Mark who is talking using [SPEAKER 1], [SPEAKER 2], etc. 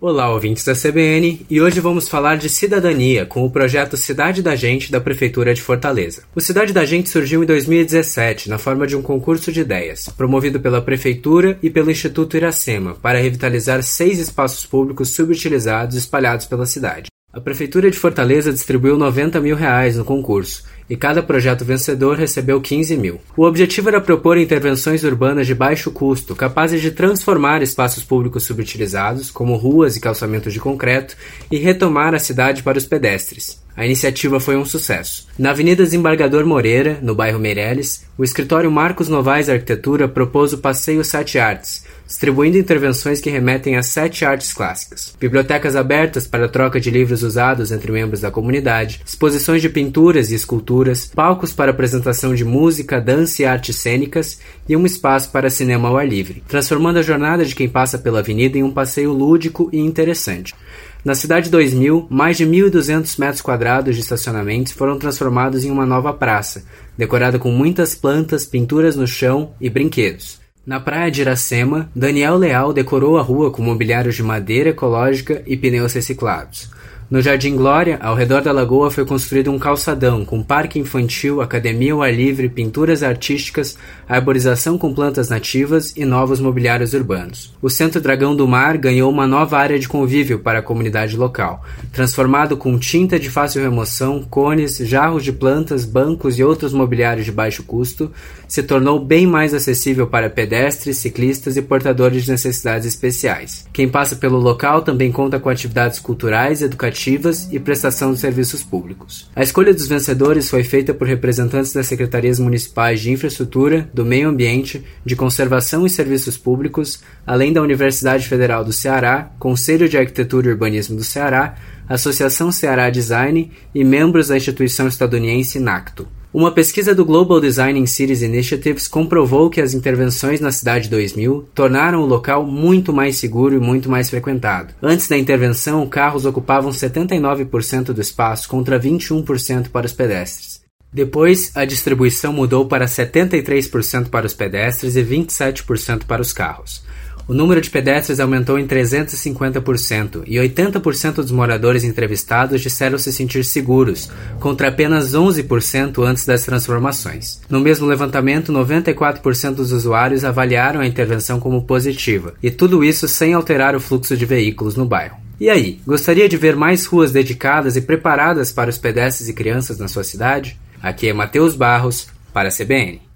[SPEAKER 1] Olá, ouvintes da CBN, e hoje vamos falar de cidadania com o projeto Cidade da Gente da Prefeitura de Fortaleza. O Cidade da Gente surgiu em 2017 na forma de um concurso de ideias, promovido pela Prefeitura e pelo Instituto Iracema, para revitalizar seis espaços públicos subutilizados espalhados pela cidade. A Prefeitura de Fortaleza distribuiu 90 mil reais no concurso e cada projeto vencedor recebeu 15 mil. O objetivo era propor intervenções urbanas de baixo custo, capazes de transformar espaços públicos subutilizados, como ruas e calçamentos de concreto, e retomar a cidade para os pedestres. A iniciativa foi um sucesso. Na Avenida Desembargador Moreira, no bairro Meireles, o escritório Marcos Novaes Arquitetura propôs o Passeio Sete Artes, distribuindo intervenções que remetem às sete artes clássicas. Bibliotecas abertas para troca de livros usados entre membros da comunidade, exposições de pinturas e esculturas, palcos para apresentação de música, dança e artes cênicas e um espaço para cinema ao ar livre, transformando a jornada de quem passa pela avenida em um passeio lúdico e interessante. Na Cidade 2000, mais de 1.200 metros quadrados de estacionamentos foram transformados em uma nova praça, decorada com muitas plantas, pinturas no chão e brinquedos. Na praia de Iracema, Daniel Leal decorou a rua com mobiliários de madeira ecológica e pneus reciclados. No Jardim Glória, ao redor da lagoa, foi construído um calçadão com parque infantil, academia ao ar livre, pinturas artísticas, arborização com plantas nativas e novos mobiliários urbanos. O Centro Dragão do Mar ganhou uma nova área de convívio para a comunidade local, transformado com tinta de fácil remoção, cones, jarros de plantas, bancos e outros mobiliários de baixo custo, se tornou bem mais acessível para pedestres, ciclistas e portadores de necessidades especiais. Quem passa pelo local também conta com atividades culturais, educativas e prestação de serviços públicos. A escolha dos vencedores foi feita por representantes das secretarias municipais de infraestrutura, do meio ambiente, de conservação e serviços públicos, além da Universidade Federal do Ceará, Conselho de Arquitetura e Urbanismo do Ceará, Associação Ceará Design e membros da instituição estadunidense NACTO. Uma pesquisa do Global Design in Cities Initiatives comprovou que as intervenções na Cidade 2000 tornaram o local muito mais seguro e muito mais frequentado. Antes da intervenção, carros ocupavam 79% do espaço contra 21% para os pedestres. Depois, a distribuição mudou para 73% para os pedestres e 27% para os carros. O número de pedestres aumentou em 350% e 80% dos moradores entrevistados disseram se sentir seguros, contra apenas 11% antes das transformações. No mesmo levantamento, 94% dos usuários avaliaram a intervenção como positiva, e tudo isso sem alterar o fluxo de veículos no bairro. E aí, gostaria de ver mais ruas dedicadas e preparadas para os pedestres e crianças na sua cidade? Aqui é Matheus Barros, para a CBN.